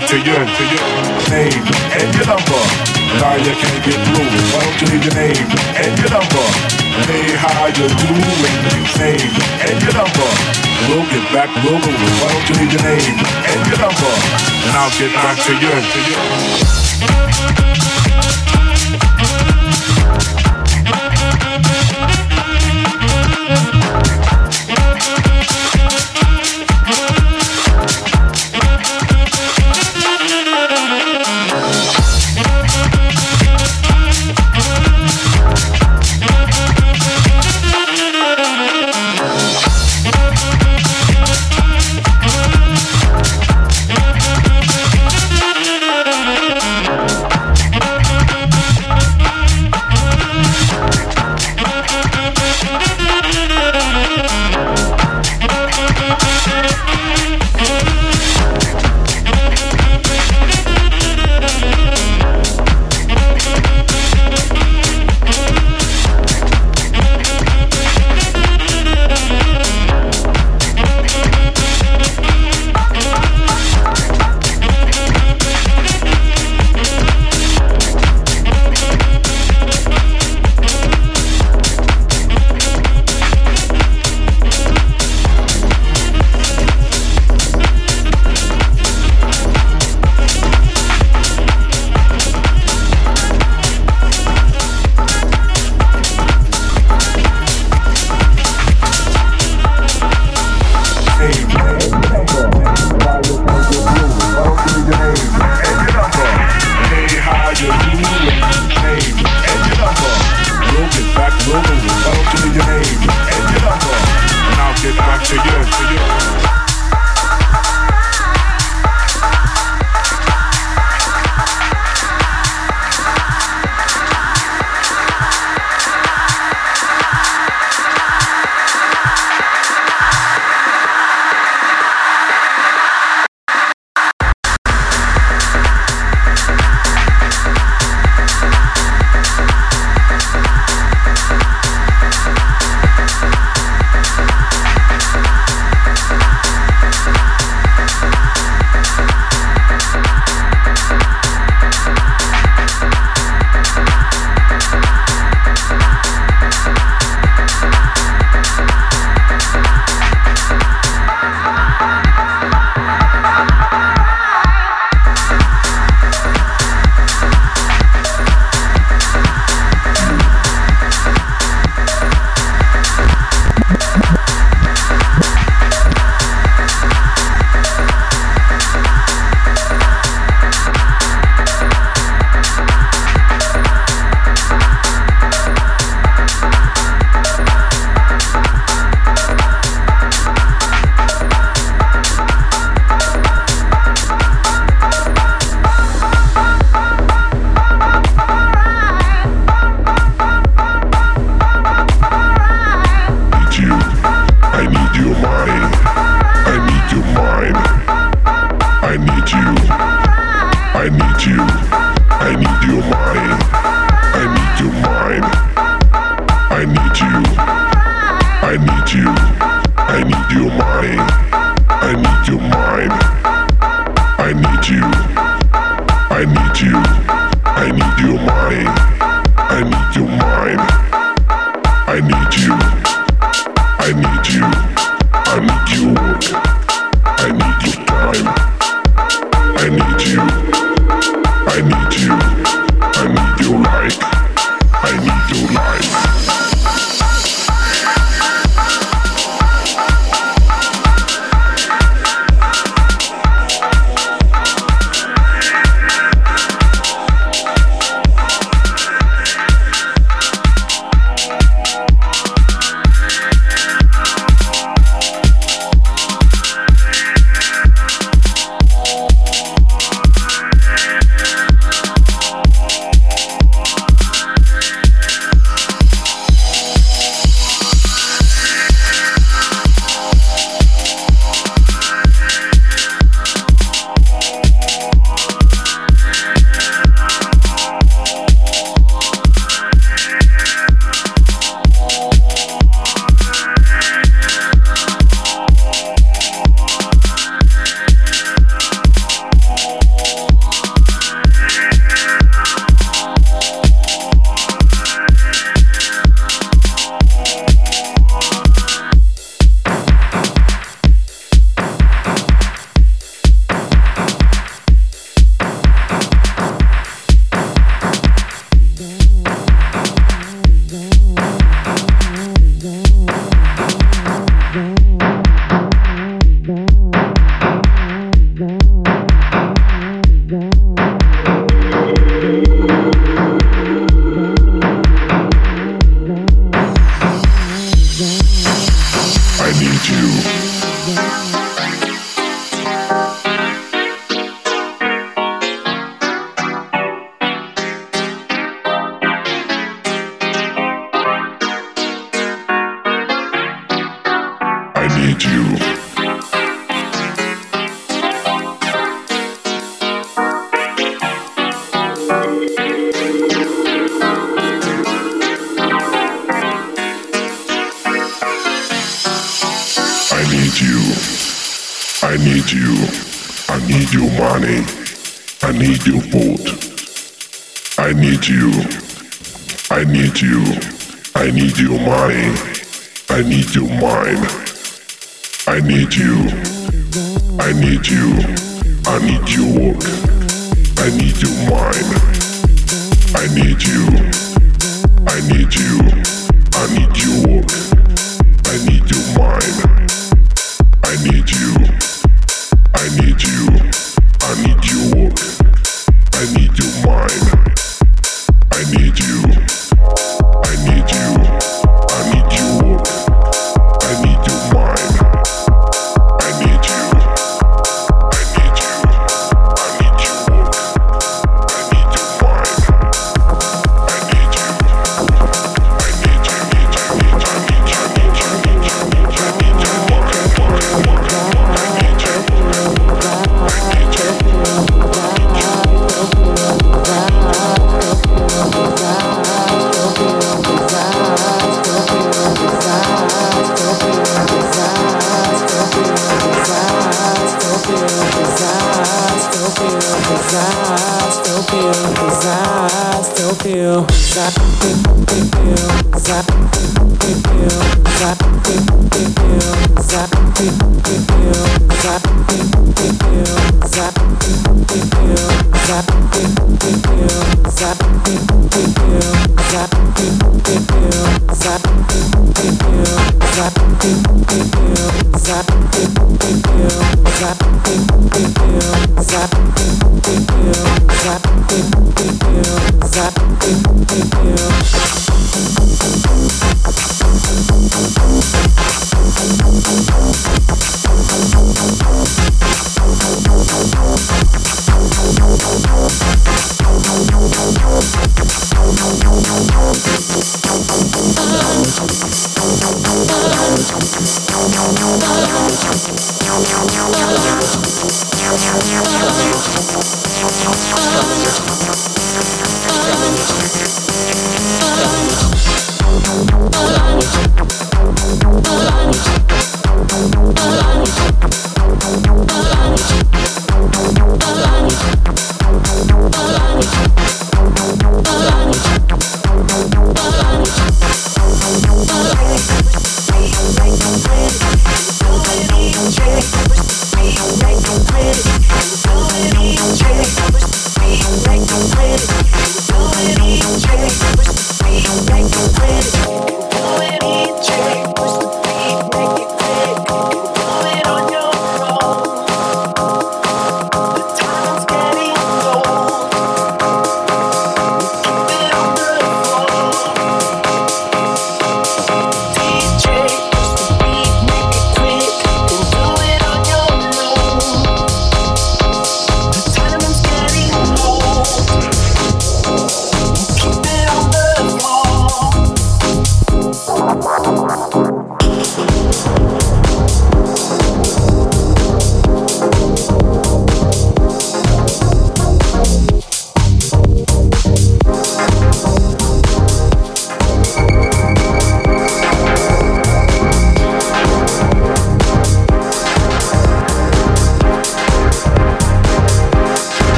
back to you. To your name and your number. Now you can't get through. Why don't you leave your name and your number? Hey, how you doing? Name and your number. We'll get back, we'll go. Why don't you leave your name and your number, and I'll get back to you. To you.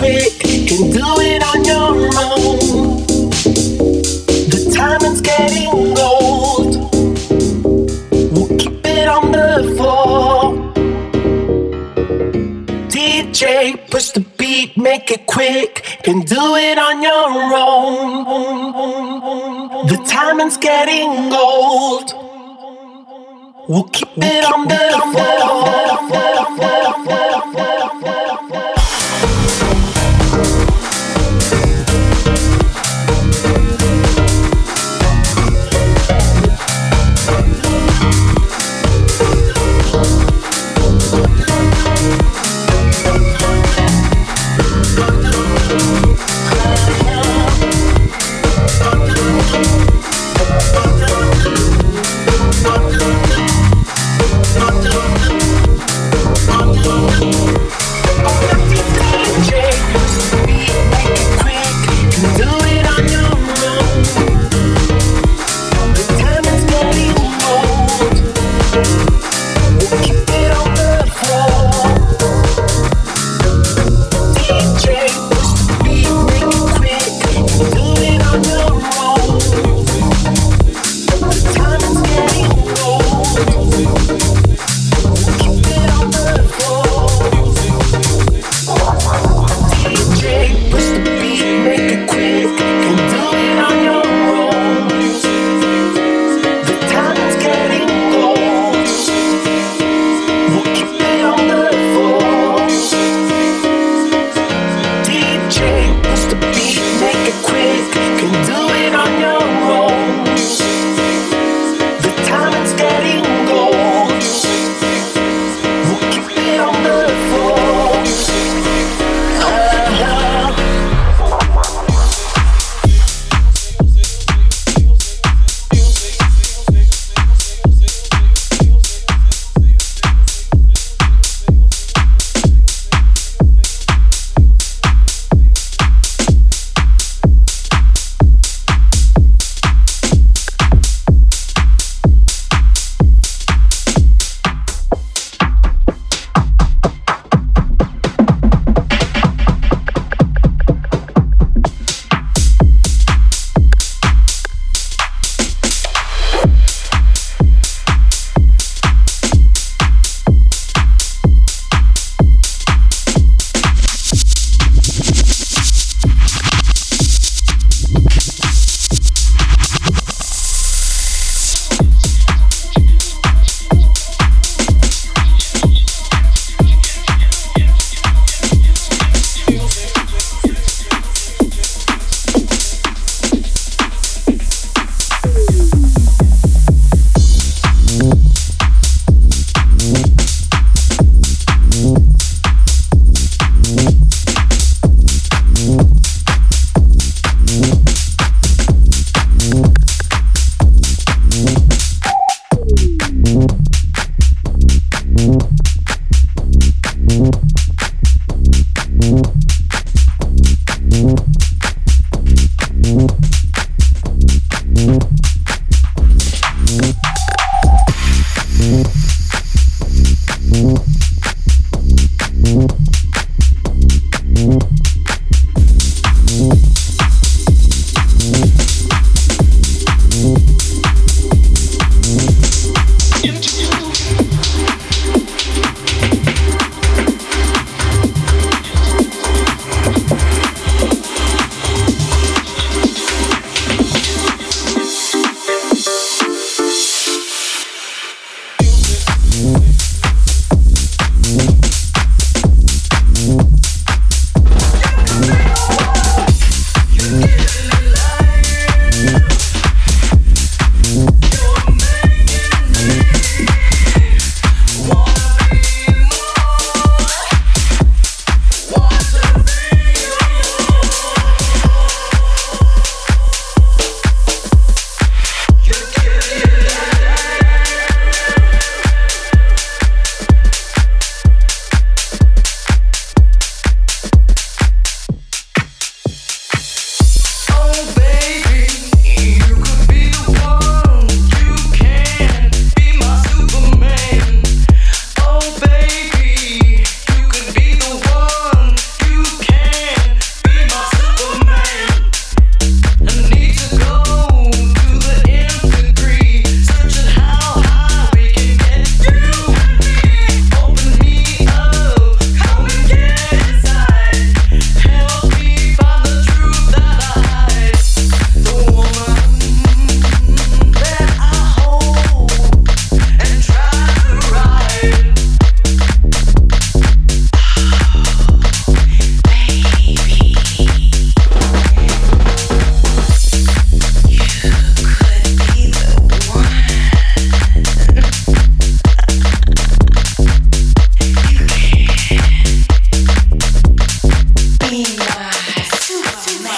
trick and do it on your own. The time is getting old. We'll keep it on the floor. DJ, push the beat, make it quick and do it on your own. The time is getting old. We'll keep it on the floor.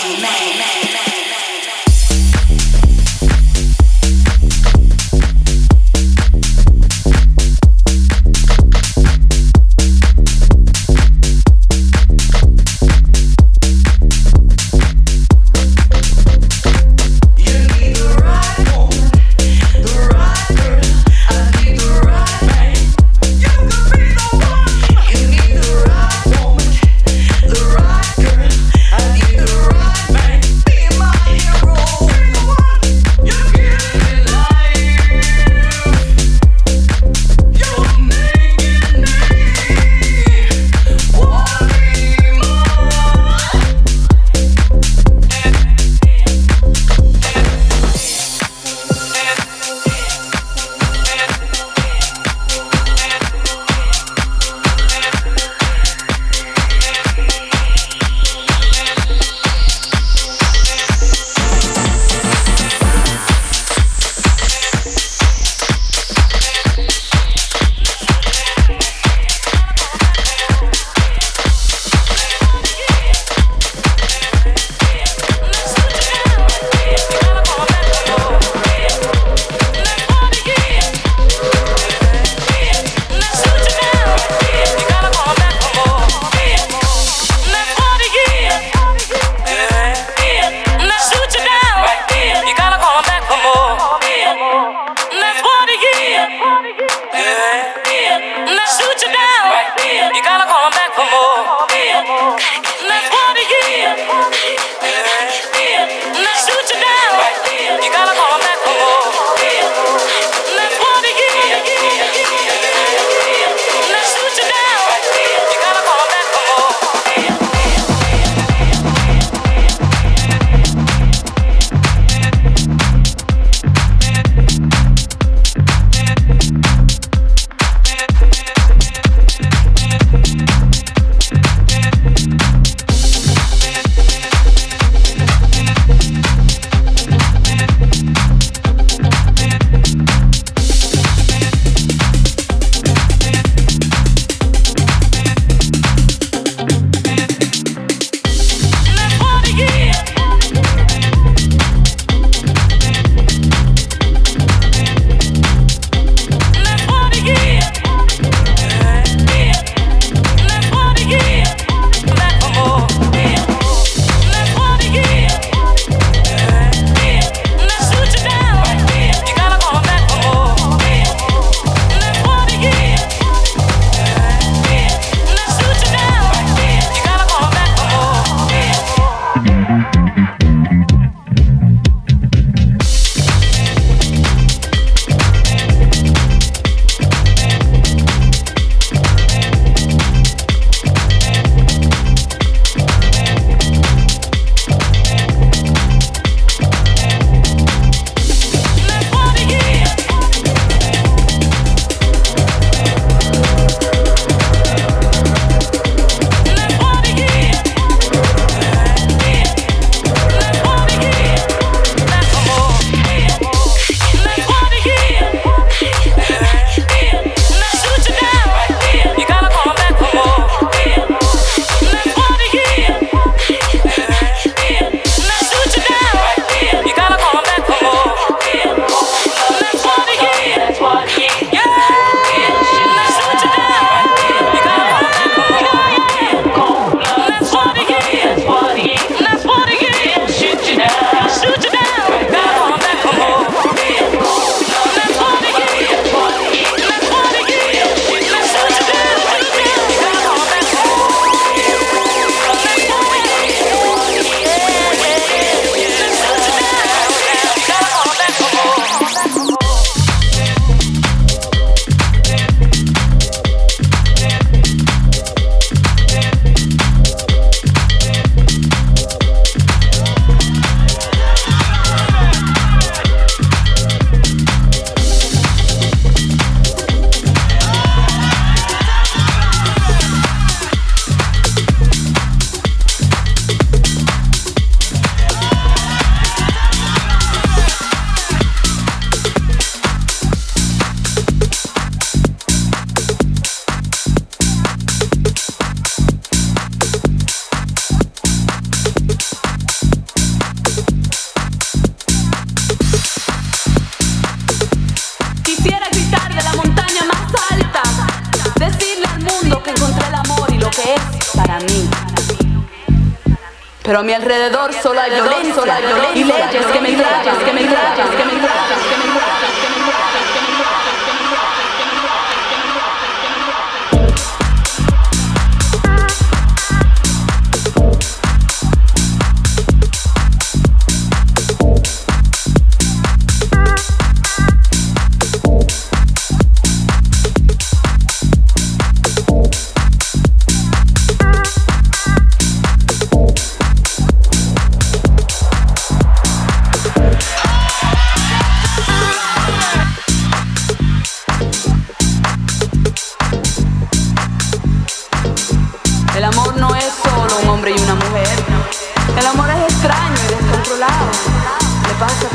Man.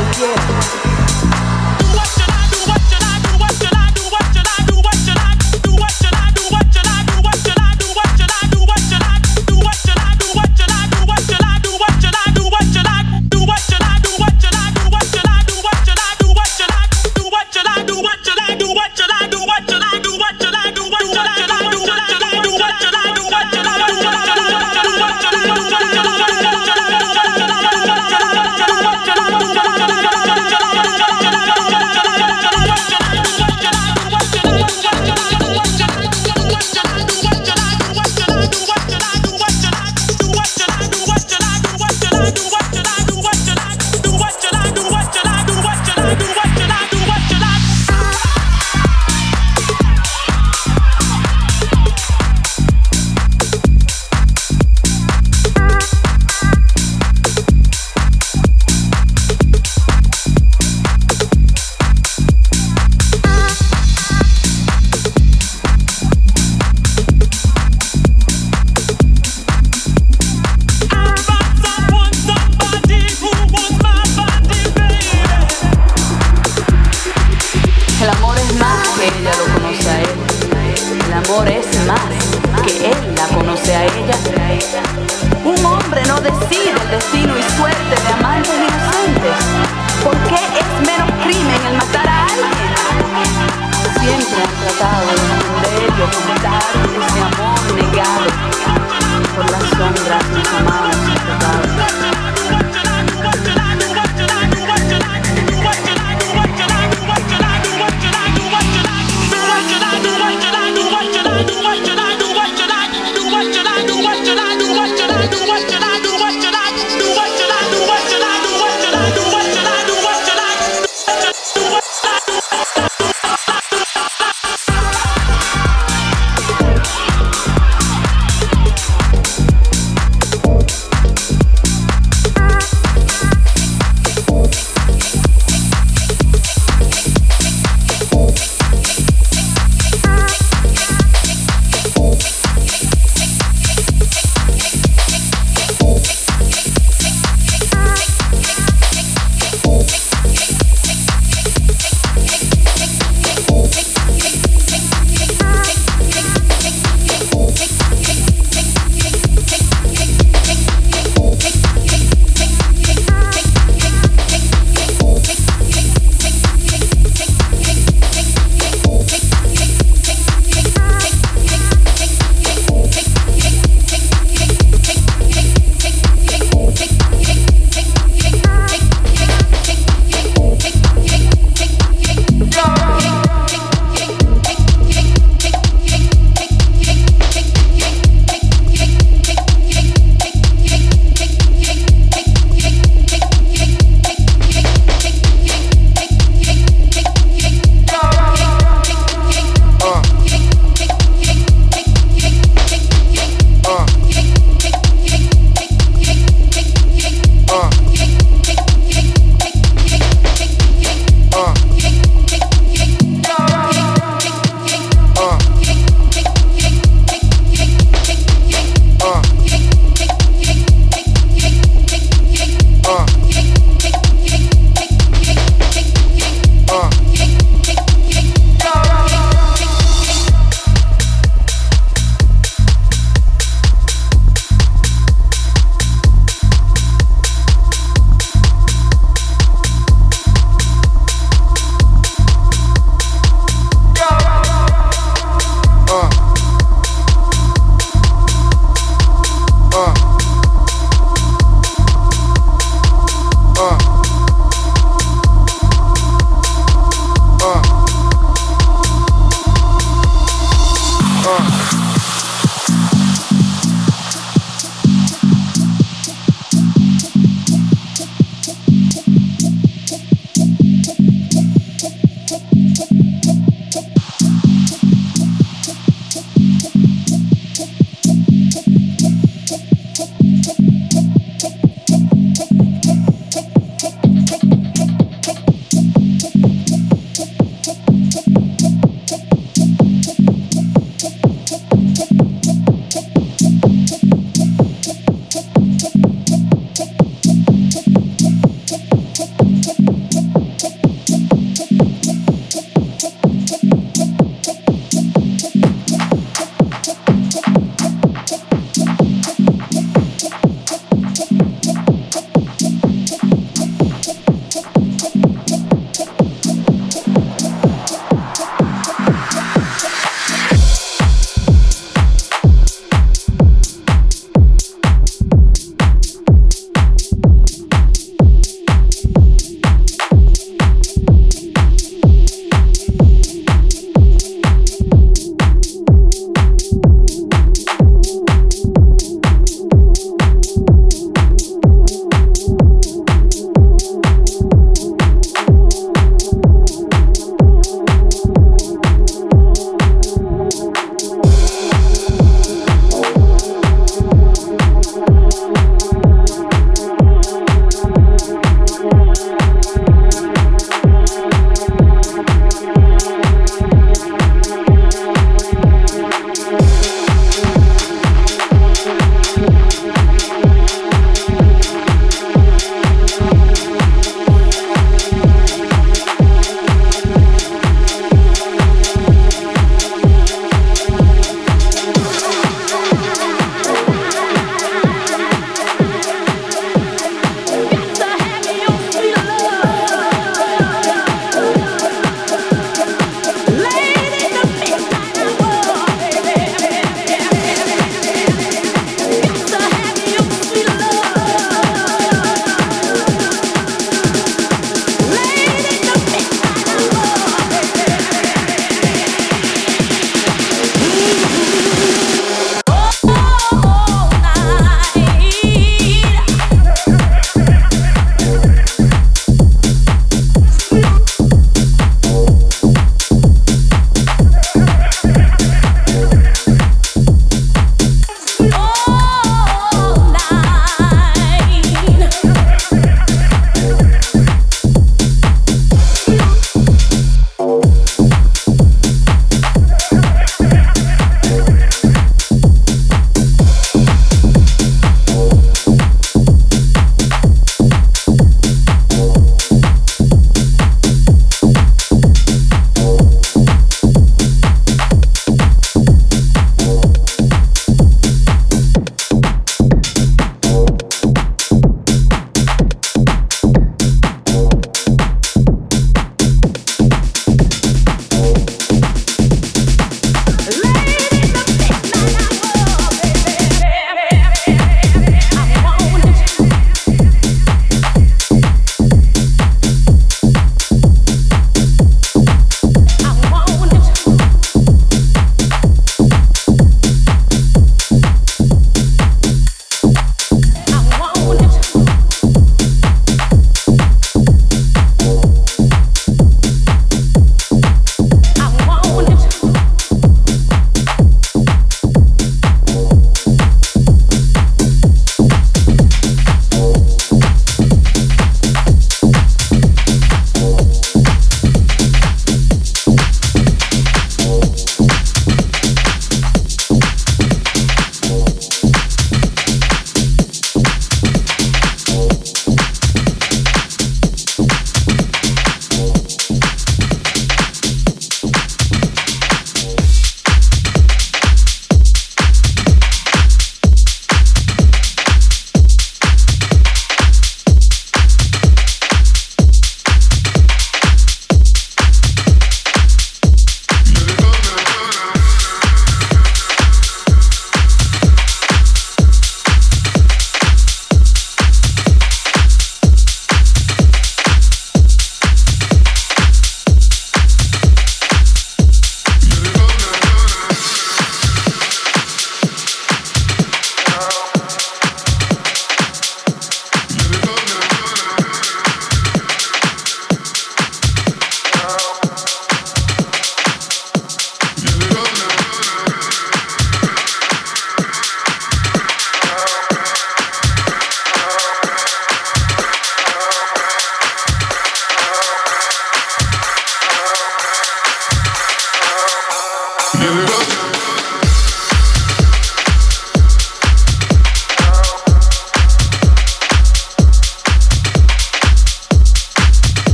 What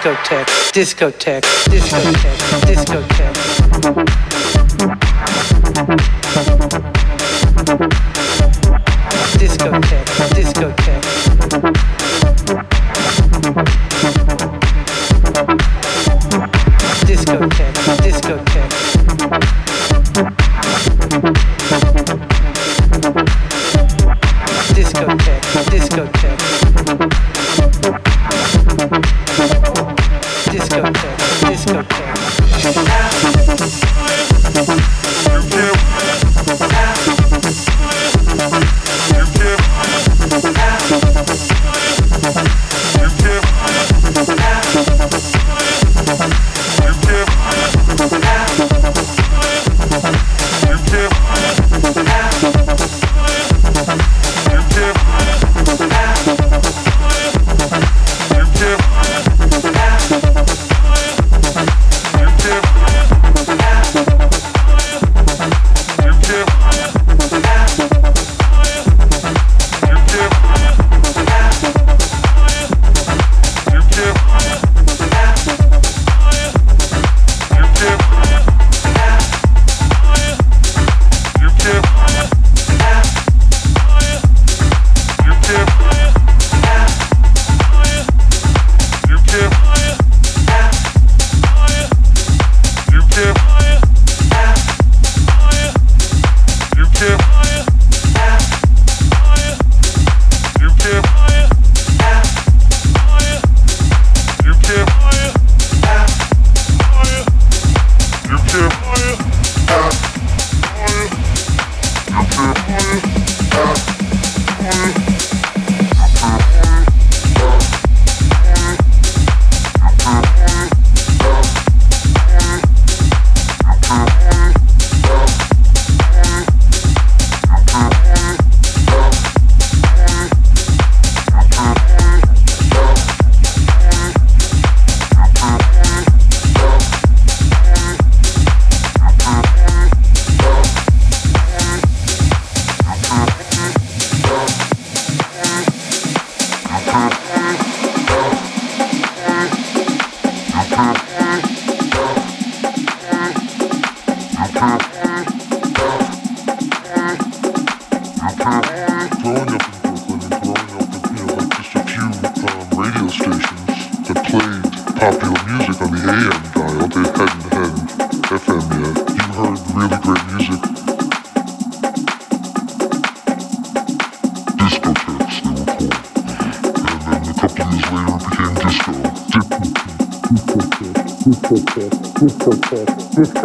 discotheque, discotheque, discotheque. discotheque,